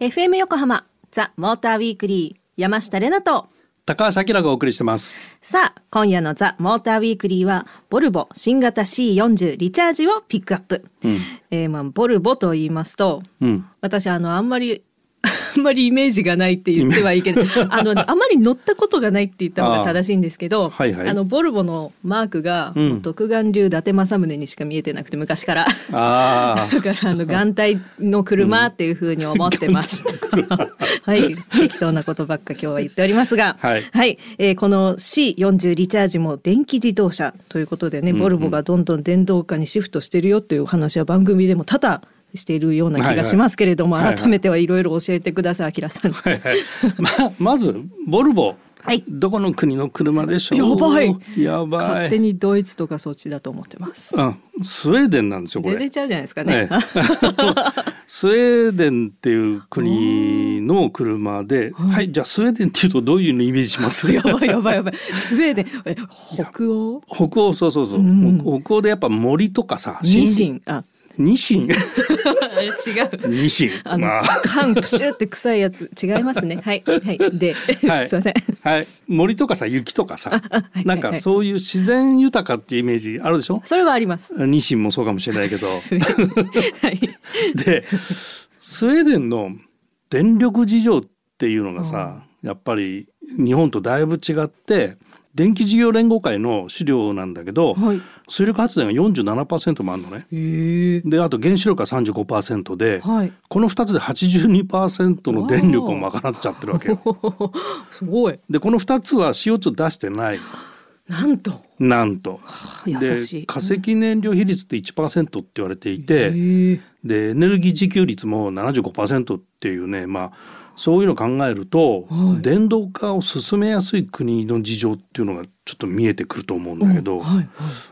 FM 横浜ザ・モーターウィークリー山下れなと。高橋明がお送りしてます。さあ今夜のザ・モーターウィークリーはボルボ新型 C40 リチャージをピックアップ、うん、えー、まあボルボと言いますと、うん、私あのあんまりあんまりイメージがないって言ってはいい。けど あのあまり乗ったことがないって言ったのが正しいんですけどあ、はいはい、あのボルボのマークが、うん、独眼流伊達政宗にしか見えてなくて昔から。あ だからあの眼帯の車っていうふうに思ってます、うん、はい。適当なことばっか今日は言っておりますが、はい、はい、えー、この C40 リチャージも電気自動車ということでね、うんうん、ボルボがどんどん電動化にシフトしてるよっていう話は番組でも多々しているような気がしますけれども、はいはい、改めてはいろいろ教えてください、あさん。はいはい、ままずボルボ。はい、どこの国の車でしょう？やばい。やばい。勝手にドイツとかそっちだと思ってます。うん、スウェーデンなんですよ。これ。全然ちゃうじゃないですかね。スウェーデンっていう国の車で、はい、じゃあスウェーデンっていうとどういうのイメージします？やばいやばいやばい。スウェーデン、北欧？北欧、そうそうそう。うん、北欧でやっぱ森とかさ。ニシン、あ、ニシン。違う。ニシン。あの缶プシュって臭いやつ。違いますね。はい。はい。で、はい、すいません。はい。森とかさ雪とかさ、なんかそういう自然豊かっていうイメージあるでしょ？それはあります。ニシンもそうかもしれないけど。はい、でスウェーデンの電力事情っていうのがさ、やっぱり日本とだいぶ違って電気事業連合会の資料なんだけど、はい、水力発電が47%もあるのね。であと原子力が35%で、はい、この2つで82%の電力を賄っちゃってるわけよ。すごい。でこの2つは CO2 出してない。なんと。なんと。で化石燃料比率って1%って言われていてでエネルギー自給率も75%っていうねまあそういうのを考えると、はい、電動化を進めやすい国の事情っていうのがちょっと見えてくると思うんだけど、はいはい、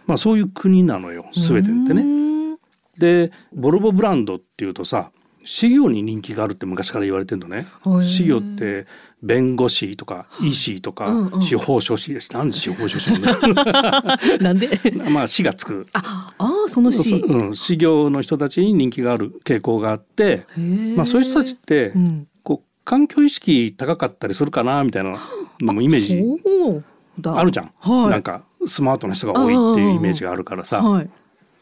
まあそういう国なのよスウェーデンってね。でボルボブランドっていうとさ事業に人気があるって昔から言われてるのね。事業って弁護士とか医師とか司法書士です。なんで司法書士な んで？まあ死がつく。ああその死。うん、事業の人たちに人気がある傾向があって、まあそういう人たちって、うん、環境意識高かったりするかなみたいなのもイメージあるじゃん、はい、なんかスマートな人が多いっていうイメージがあるからさ、はい、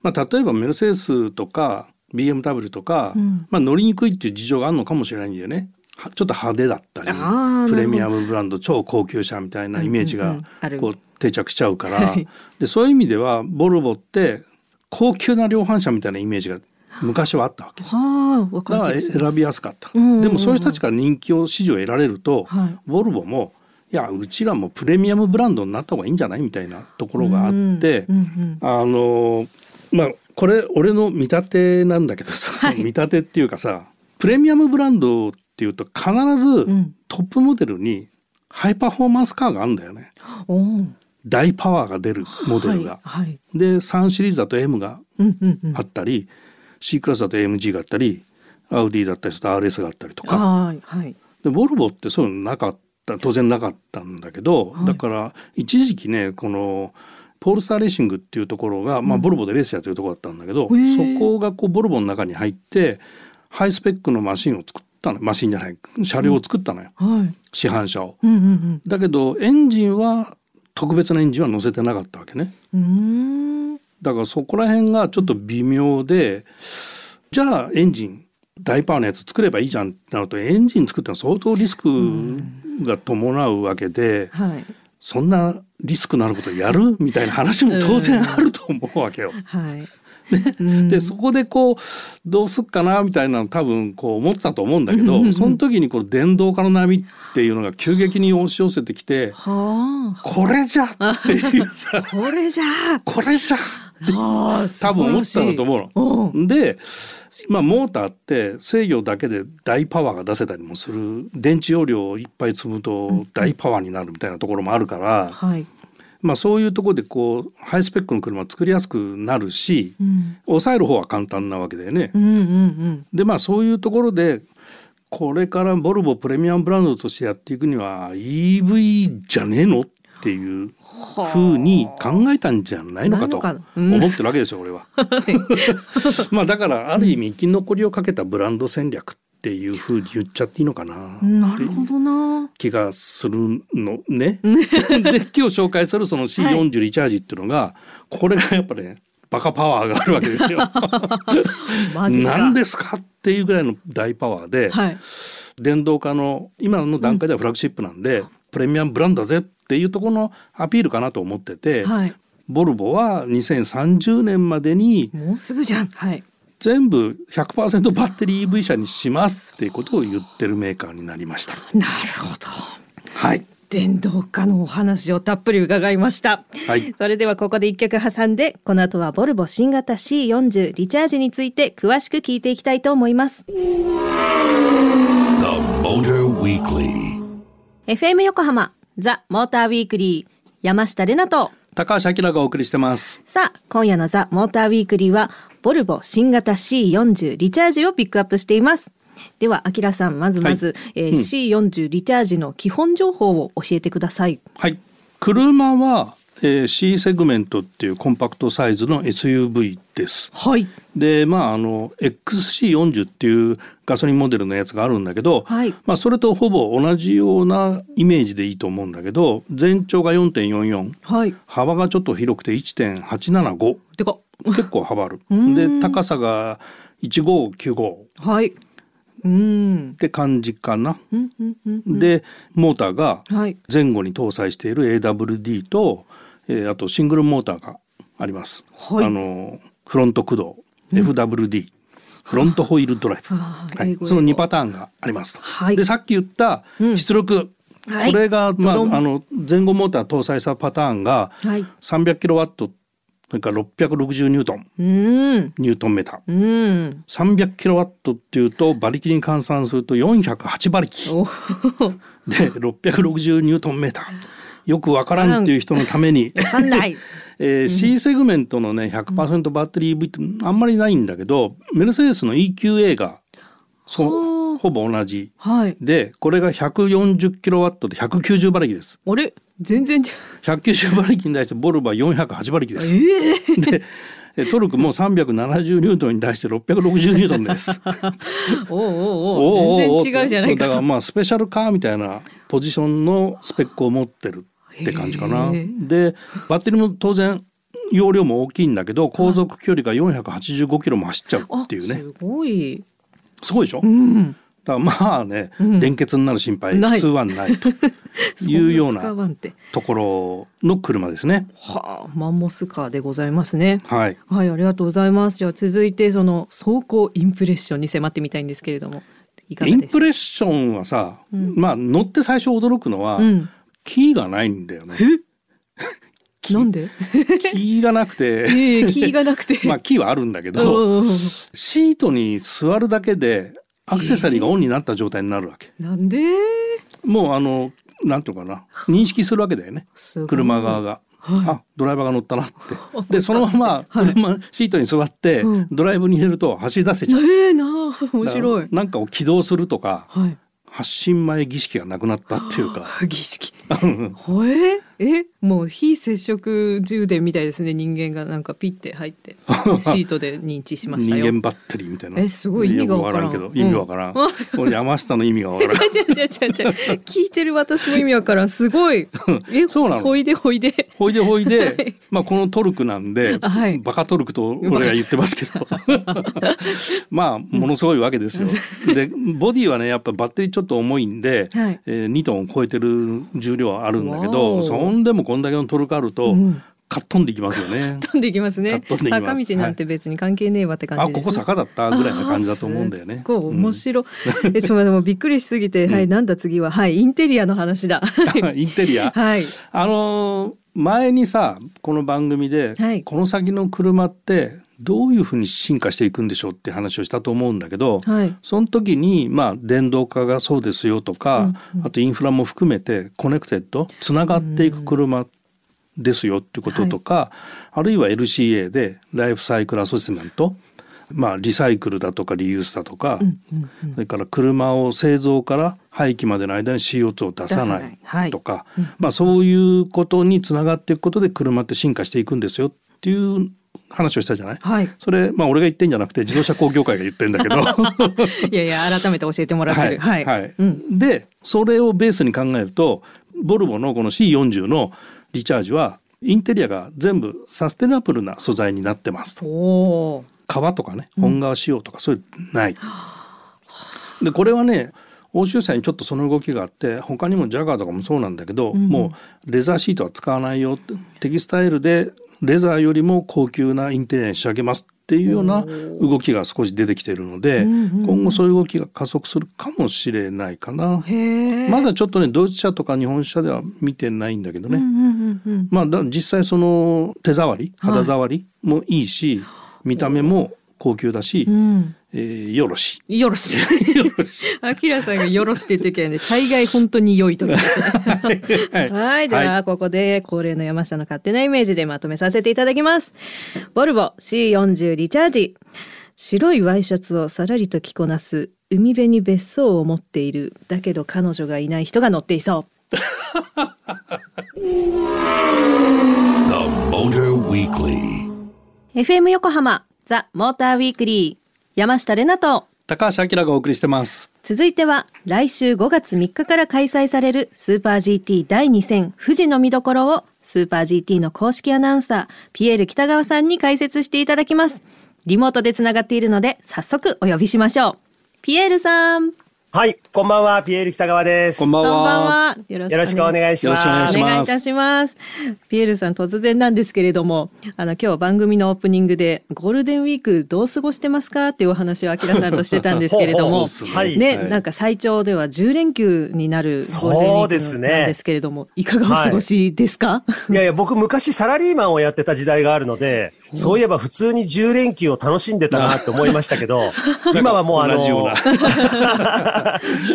まあ、例えばメルセデスとか BMW とか、うん、まあ、乗りにくいっていう事情があるのかもしれないんだよね。ちょっと派手だったりプレミアムブランド超高級車みたいなイメージがこう定着しちゃうから、でそういう意味ではボルボって高級な量販車みたいなイメージが昔はあったわけ。はあ、だから選びやすかった。でもそういう人たちから人気を支持を得られると、はい、ボルボもいやうちらもプレミアムブランドになった方がいいんじゃないみたいなところがあって、あのまあこれ俺の見立てなんだけどさ、はい、見立てっていうかさプレミアムブランドっていうと必ずトップモデルにハイパフォーマンスカーがあるんだよね。大パワーが出るモデルが。はいはい、で3シリーズだと M があったり、C クラスだと AMG があったりアウディだったりすると RS があったりとか、はい、でボルボってそういうのなかった当然なかったんだけど、はい、だから一時期ねこのポールスターレーシングっていうところが、まあ、ボルボでレースやってるところだったんだけど、うん、そこがこうボルボの中に入ってハイスペックのマシンを作ったのマシンじゃない車両を作ったのよ、うん。はい、市販車を、うんうんうん、だけどエンジンは特別なエンジンは乗せてなかったわけね。うんだからそこら辺がちょっと微妙でじゃあエンジン大パワーのやつ作ればいいじゃんってなるとエンジン作ってのは相当リスクが伴うわけで、はい、そんなリスクのあることやるみたいな話も当然あると思うわけよ。はい。ね、でそこでこうどうすっかなみたいなの多分こう思ってたと思うんだけど、その時にこの電動化の波っていうのが急激に押し寄せてきて、はあ、これじゃっていうさ これじゃ。これじゃ多分思ったんだと思うの。でまあ、モーターって制御だけで大パワーが出せたりもする。電池容量をいっぱい積むと大パワーになるみたいなところもあるから、はい、まあ、そういうところでこうハイスペックの車を作りやすくなるし、うん、抑える方は簡単なわけだよね。うんうんうん、でまあそういうところでこれからボルボプレミアムブランドとしてやっていくには EV じゃねえのっっていうふうに考えたんじゃないのかと思ってるわけですよ、俺は。まあだからある意味生き残りをかけたブランド戦略っていうふうに言っちゃっていいのかな。なるほどな。気がするのね。で今日紹介するその C40 リチャージっていうのが、はい、これがやっぱりねバカパワーがあるわけですよ。何ですかっていうぐらいの大パワーで、はい、電動化の今の段階ではフラッグシップなんで、うん、プレミアムブランドだぜっていうところのアピールかなと思ってて、はい、ボルボは2030年までにもうすぐじゃん、はい、全部100%バッテリー EV 車にしますっていうことを言ってるメーカーになりました。なるほど。はい。電動化のお話をたっぷり伺いました。はい。それではここで一曲挟んで、この後はボルボ新型 C40 リチャージについて詳しく聞いていきたいと思います。FM 横浜ザ・モーターウィークリー山下れなと高橋明がお送りしてますさあ今夜のザ・モーターウィークリーはボルボ新型 C40 リチャージをピックアップしています。では、あきらさん、まずまず、はい、えーうん、C40 リチャージの基本情報を教えてください。はい。車は、えー、C セグメントっていうコンパクトサイズの SUV です。はい。で、まあ、あの、XC40 っていうガソリンモデルのやつがあるんだけど、はい、まあ、それとほぼ同じようなイメージでいいと思うんだけど、全長が4.44、はい、幅がちょっと広くて1.875。でか結構幅ある。で高さが1595。はい。うんって感じかな。でモーターが前後に搭載している AWD と、えー、あとシングルモーターがあります。はい、あのフロント駆動 FWD、フロントホイールドライブ、はい、その2パターンがありますと。はい、でさっき言った出力、これが、まあ、あの前後モーター搭載したパターンが300キロワットそれから660ニュートン、うん、ニュートンメータ。ー、うん、300キロワットっていうと馬力に換算すると408馬力。で660ニュートンメータ。ーよくわからんっていう人のために。えー、C セグメントのね100%バッテリー EV ってあんまりないんだけど、メルセデスの EQA がそうほぼ同じ、はい、でこれが140キロワットで190馬力です。あれ？全然違う。190馬力に対してボルバー408馬力です。えー、でトルクも370ニュートンに対して660ニュートンです。おおおお全然違うじゃないか。だからまあスペシャルカーみたいなポジションのスペックを持ってるって感じかな。でバッテリーも当然容量も大きいんだけど航続距離が485キロも走っちゃうっていうね。すごい。すごいでしょ？うん、だからまあね、うん、連結になる心配普通はないと いうようなところの車ですね。はあ、マンモスカーでございますね。はい。はい、ありがとうございます。じゃあ続いてその走行インプレッションに迫ってみたいんですけれども。インプレッションはさ、うん、まあ乗って最初驚くのは、うん、キーがないんだよね。なんで？キーがなくて。えー、キーがなくて。まあキーはあるんだけどシートに座るだけでアクセサリーがオンになった状態になるわけ。なんで？もうあのなんていうかな。認識するわけだよね。車側が。はい、あドライバーが乗ったなって。でそのまま車、はい、シートに座って、うん、ドライブに入れると走り出せちゃう。えー、な面白い。なんかを起動するとか、はい、発信前儀式がなくなったっていうか。儀式。ほええもう非接触充電みたいですね人間がなんかピッて入って。シートで認知しました人間バッテリーみたいな。えすごい意味がわからん。けど意味わからん、うん、山下の意味がわからん。聞いてる私も意味わからん。すごい。えそうなの？ほいでほいで。ほいでほいで、はい、まあこのトルクなんで、はい、バカトルクと俺が言ってますけど。まあものすごいわけですよ。でボディはねやっぱバッテリーちょっと重いんで、はい。えー、2トンを超えてる重量はあるんだけどそんでもこんだけのトルクあると、うんかっ飛んでいきますよね。飛んでいきますね。坂道なんて別に関係ねえわって感じ、ねはい、あ、ここ坂だったぐらいな感じだと思うんだよね。こう面白。うん、え、ちょっとでもびっくりしすぎて、はい、なんだ次は、はい、インテリアの話だ。インテリア？はい。あのー、前にさ、この番組で、はい、この先の車ってどういうふうに進化していくんでしょうって話をしたと思うんだけど、はい、その時にまあ電動化がそうですよとか、うんうん、あとインフラも含めてコネクテッドつながっていく車ですよってこととか、はい、あるいは LCA でライフサイクルアソシメントまあ、リサイクルだとかリユースだとか、うんうんうん、それから車を製造から廃棄までの間に CO2 を出さないとか、はい、まあ、そういうことにつながっていくことで車って進化していくんですよっていう話をしたじゃない、はい、それまあ俺が言ってんじゃなくて自動車工業会が言ってんだけど。いやいや改めて教えてもらってる。はい、はい、うん、でそれをベースに考えるとボルボのこの C40 のリチャージはインテリアが全部サステナブルな素材になってますと。革とかね本革仕様とかそういうない、うん、でこれはね欧州車にちょっとその動きがあって他にもジャガーとかもそうなんだけど、うん、もうレザーシートは使わないよテキスタイルでレザーよりも高級なインテリアに仕上げますっていうような動きが少し出てきているので、今後そういう動きが加速するかもしれないかな。まだちょっとねドイツ車とか日本車では見てないんだけどね。まあ実際その手触り肌触りもいいし、見た目も高級だし、うんえー、よろし。よろし。よろし。あきらさんがよろしって言ってきね、大概本当に良い時ですね。はい、はい。では、ここで恒例の山下の勝手なイメージでまとめさせていただきます。ボルボ C40 リチャージ。白いワイシャツをさらりと着こなす海辺に別荘を持っているだけど彼女がいない人が乗っていそう FM 横浜ザ・モーターウィークリー山下れなと。高橋明がお送りしてます。続いては来週5月3日から開催されるスーパー GT 第2戦富士の見どころをスーパー GT の公式アナウンサーピエール北川さんに解説していただきます。リモートでつながっているので早速お呼びしましょう。ピエールさんはい、こんばんは、ピエール北川です。こんばんは。よろしくお願いします。お願いいたします。ピエールさん、突然なんですけれども、あの、今日番組のオープニングで、ゴールデンウィークどう過ごしてますかっていうお話をあきらさんとしてたんですけれども、ね、ね、なんか最長では10連休になるゴールデンウィークなんですけれども、ね、いかがお過ごしですか、はい、いやいや、僕昔サラリーマンをやってた時代があるので、そういえば普通に10連休を楽しんでたなって思いましたけど、今はもうあの、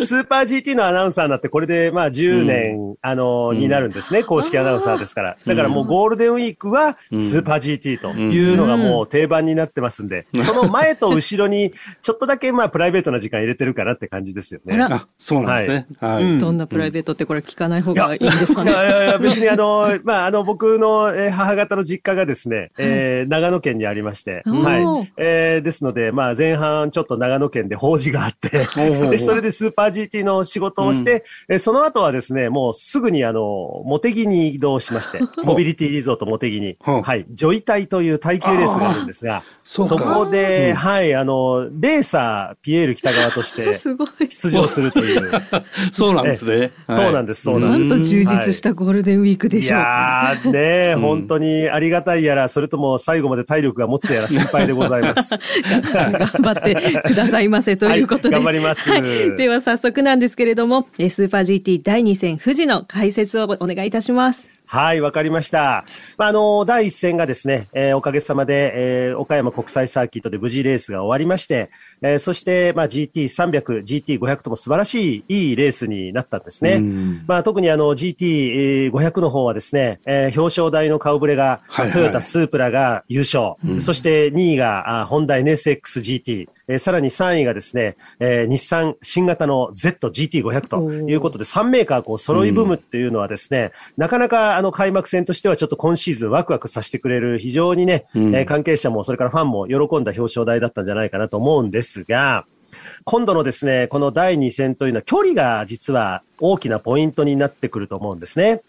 スーパー GT のアナウンサーになって、これでまあ10年、うん、あの、になるんですね、公式アナウンサーですから。だからもうゴールデンウィークはスーパー GT というのがもう定番になってますんで、その前と後ろにちょっとだけまあプライベートな時間入れてるかなって感じですよね。あ、そうなんですね。はい。どんなプライベートってこれ聞かない方がいいんですかね。いやいやいや、別にあの、まああの僕の母方の実家がですね、えー、長野県にありまして、はい。えー、ですので、まあ前半ちょっと長野県で法事があって で、それでスーパー GT の仕事をして、うん、えその後はですね、もうすぐにあの、モテギに移動しまして、モビリティリゾートモテギに、はい、ジョイ耐という耐久レースがあるんですが、そこで、うん、はい、あの、レーサー、ピエール北川として 出場するという。そうなんですね。そうなんです、そうなんです。なんと充実したゴールデンウィークでしょうか。いやね、本当にありがたいやら、それとも最後まで体力が持つやら心配でございます。頑張ってくださいませということで。はい、頑張ります、はい。では早速なんですけれども、スーパー GT 第2戦富士の解説をお願いいたします。はい、わかりました。まあ、あの、第一戦がですね、えー、おかげさまで、えー、岡山国際サーキットで無事レースが終わりまして、えー、そして、まあ、GT300、GT500 とも素晴らしい、いいレースになったんですね。まあ、特にあの、GT500 の方はですね、えー、表彰台の顔ぶれが、はいはい、トヨタスープラが優勝、うん、そして2位が、あホンダ NSXGT、えー、さらに3位がですね、えー、日産新型の ZGT500 ということで、3メーカーこう揃い踏むっていうのはですね、なかなかあの開幕戦としてはちょっと今シーズンワクワクさせてくれる非常にね、うん、えー、関係者もそれからファンも喜んだ表彰台だったんじゃないかなと思うんですが、今度のですね、この第2戦というのは距離が実は大きなポイントになってくると思うんですね。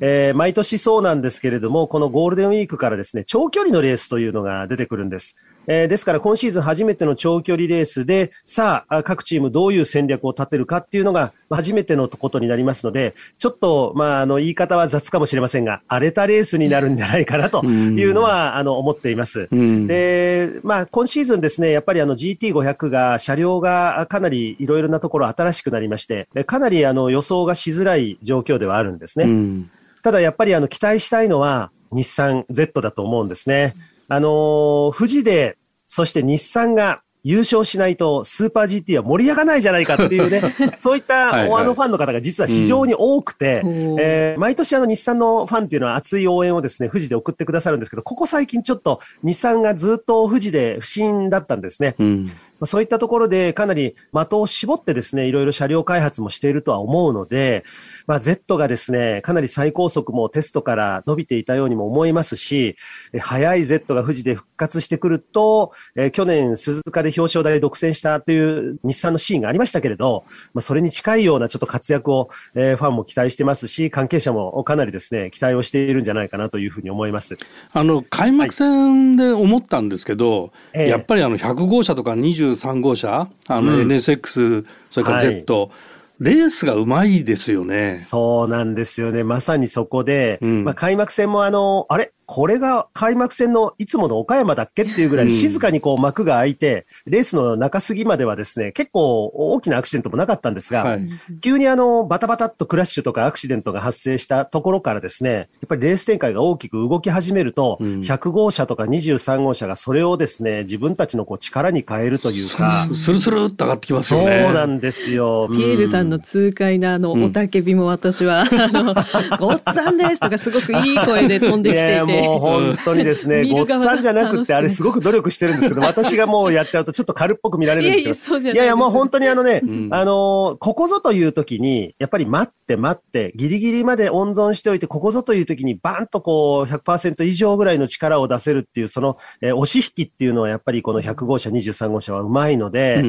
えー、毎年そうなんですけれども、このゴールデンウィークからですね、長距離のレースというのが出てくるんです。えー、ですから今シーズン初めての長距離レースで、さあ、各チームどういう戦略を立てるかっていうのが初めてのことになりますので、ちょっと、まあ、あの、言い方は雑かもしれませんが、荒れたレースになるんじゃないかなというのは、あの、思っています。で、まあ、今シーズンですね、やっぱりあの GT500 が、車両がかなりいろいろなところ新しくなりまして、かなりあの予想がしづらい状況ではあるんですね。ただやっぱりあの期待したいのは日産 Z だと思うんですね。あの、富士で、そして日産が優勝しないとスーパー GT は盛り上がないじゃないかっていうね、そういったオアのファンの方が実は非常に多くて、はいはい、えー、毎年あの日産のファンっていうのは熱い応援をですね、富士で送ってくださるんですけど、ここ最近ちょっと日産がずっと富士で不審だったんですね。うんそういったところでかなり的を絞ってですね、いろいろ車両開発もしているとは思うので、まあ、Z がですね、かなり最高速もテストから伸びていたようにも思いますし、速い Z が富士で復活してくると、え去年鈴鹿で表彰台独占したという日産のシーンがありましたけれど、まあ、それに近いようなちょっと活躍を、えー、ファンも期待してますし、関係者もかなりですね、期待をしているんじゃないかなというふうに思います。あの、開幕戦で思ったんですけど、はい、やっぱりあの100号車とか23号車、あの NSX、うん、それから Z、はい。レースがうまいですよね。そうなんですよね。まさにそこで、うん、まあ開幕戦もあの、あれ？これが開幕戦のいつもの岡山だっけっていうぐらい静かにこう幕が開いて、レースの中過ぎまではですね、結構大きなアクシデントもなかったんですが、はい、急にあの、バタバタっとクラッシュとかアクシデントが発生したところからですね、やっぱりレース展開が大きく動き始めると、100号車とか23号車がそれをですね、自分たちのこう力に変えるというか。スルスルっと上がってきますよね。そうなんですよ。ピエールさんの痛快なあの、おたけびも私は、あの、ごっつぁんですとかすごくいい声で飛んできていて。もう本当にですね、ごっさんじゃなくて、あれすごく努力してるんですけど、私がもうやっちゃうとちょっと軽っぽく見られるんですけど。いやいや、いやもう本当にあのね、うん、あの、ここぞという時に、やっぱり待って待って、ギリギリまで温存しておいて、ここぞという時にバンとこう、100%以上ぐらいの力を出せるっていう、その、えー、押し引きっていうのはやっぱりこの100号車、23号車はうまいので、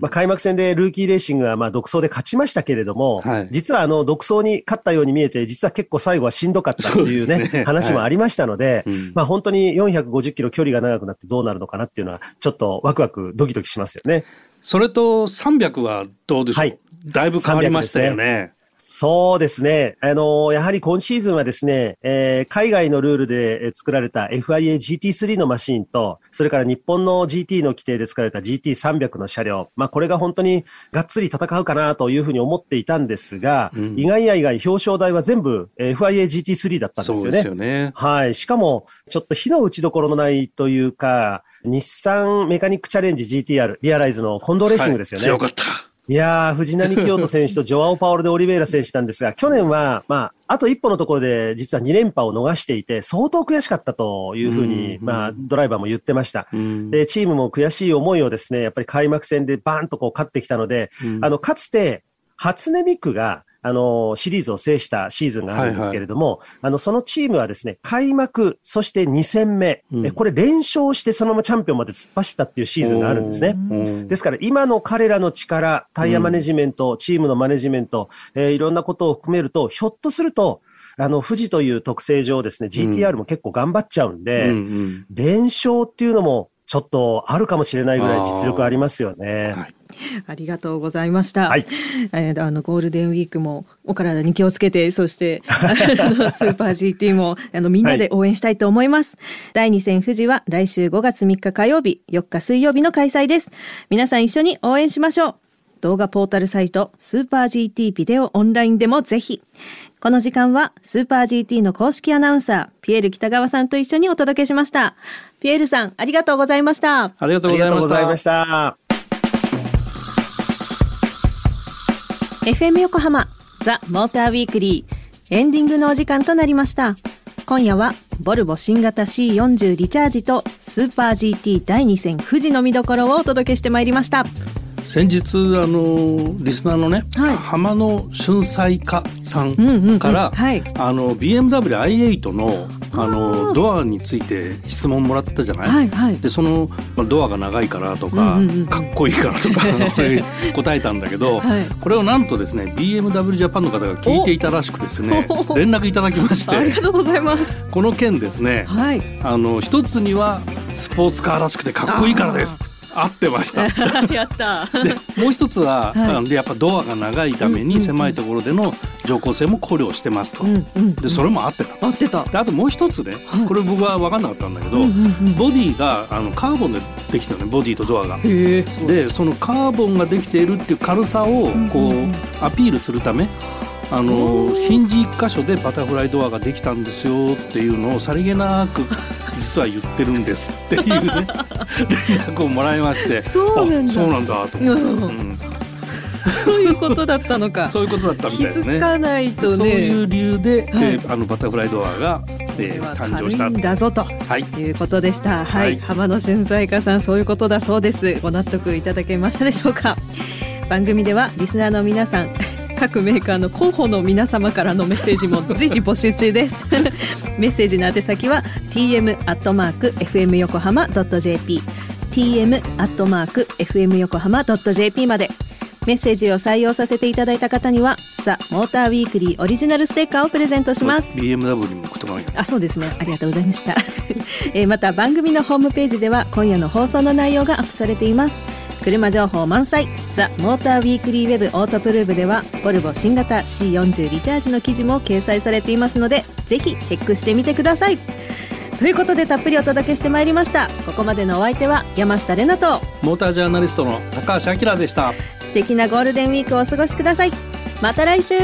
まあ開幕戦でルーキーレーシングはまあ独走で勝ちましたけれども、はい、実はあの、独走に勝ったように見えて、実は結構最後はしんどかったっていうね、ね。話もありましたので、はい、まあ本当に450キロ距離が長くなってどうなるのかなっていうのは、ちょっとワクワクドキドキしますよね。それと300はどうでしょう、はい、だいぶ変わりましたよね。そうですね。あの、やはり今シーズンはですね、えー、海外のルールで作られた FIA GT3 のマシンと、それから日本の GT の規定で作られた GT300 の車両、まあこれが本当にがっつり戦うかなというふうに思っていたんですが、うん、意外や意外表彰台は全部 FIA GT3 だったんですよね。そうですよね。はい。しかも、ちょっと火の打ちどころのないというか、日産メカニックチャレンジ GTR、リアライズのコンドレーシングですよね。はい、強かった。いやー、藤波清人選手とジョアオ・パオルでオリベイラ選手なんですが、去年は、まあ、あと一歩のところで実は2連覇を逃していて、相当悔しかったというふうに、まあ、ドライバーも言ってました。で、チームも悔しい思いをですね、やっぱり開幕戦でバーンとこう勝ってきたので、あの、かつて、初音ミクが、あの、シリーズを制したシーズンがあるんですけれども、はいはい、あの、そのチームはですね、開幕、そして2戦目、うん、これ連勝してそのままチャンピオンまで突っ走ったっていうシーズンがあるんですね。ですから今の彼らの力、タイヤマネジメント、うん、チームのマネジメント、えー、いろんなことを含めると、ひょっとすると、あの、富士という特性上ですね、GTR も結構頑張っちゃうんで、うんうん、連勝っていうのもちょっとあるかもしれないぐらい実力ありますよね。ありがとうございました。はい、えー、あのゴールデンウィークもお体に気をつけて、そして スーパー GT もあのみんなで応援したいと思います。はい、第2戦富士は来週5月3日火曜日、4日水曜日の開催です。皆さん一緒に応援しましょう。動画ポータルサイトスーパー GT ビデオオンラインでもぜひ。この時間はスーパー GT の公式アナウンサー、ピエール北川さんと一緒にお届けしました。ピエールさん、ありがとうございました。ありがとうございました。FM 横浜ザ・モーターウィークリーエンディングのお時間となりました今夜はボルボ新型 C40 リチャージとスーパー GT 第2戦富士の見どころをお届けしてまいりました先日あのリスナーのね、はい、浜野春菜家さんから、はい、あの BMW i8 のあのドアについて質問もらったじゃない、はいはい、でそのドアが長いからとか、うんうんうん、かっこいいからとか 答えたんだけど、はい、これをなんとですね BMW ジャパンの方が聞いていたらしくですね連絡いただきましてありがとうございます。この件ですね、はい、あの一つにはスポーツカーらしくてかっこいいからです合ってました。やった。でもう一つは、はい、でやっぱドアが長いために狭いところでの乗降性も考慮してますと、うんうん、でそれも合ってた合ってた。であともう一つね、はい、これ僕は分かんなかったんだけど、うんうんうん、ボディがあのカーボンでできたねボディとドアが。でそのカーボンができているっていう軽さをこうアピールするためあのヒンジ1箇所でバタフライドアができたんですよっていうのをさりげなく実は言ってるんですっていうね連絡をもらいましてそうなんだそうなんだと思って。うんそういうことだったのか。そういうことだったみたいですね。気づかないとね。そういう理由で、はい、えー、あのバタフライドアが、えー、誕生しただぞと、はい、いうことでした。はい、はい、浜野俊在家さんそういうことだそうです。ご納得いただけましたでしょうか。番組ではリスナーの皆さん 各メーカーの候補の皆様からのメッセージも随時募集中です メッセージの宛先は tm アットマーク fm 横浜ドット jp tm アットマーク fm 横浜ドット jp まで。メッセージを採用させていただいた方にはザ・モーターウィークリーオリジナルステッカーをプレゼントします。BMW にも送ってもらあそうですね。ありがとうございました、えー、また番組のホームページでは今夜の放送の内容がアップされています。車情報満載。ザ・モーターウィークリーウェブオートプルーブではボルボ新型 C40 リチャージの記事も掲載されていますのでぜひチェックしてみてくださいということでたっぷりお届けしてまいりました。ここまでのお相手は山下れなとモータージャーナリストの高橋明でした。素敵なゴールデンウィークをお過ごしください。また来週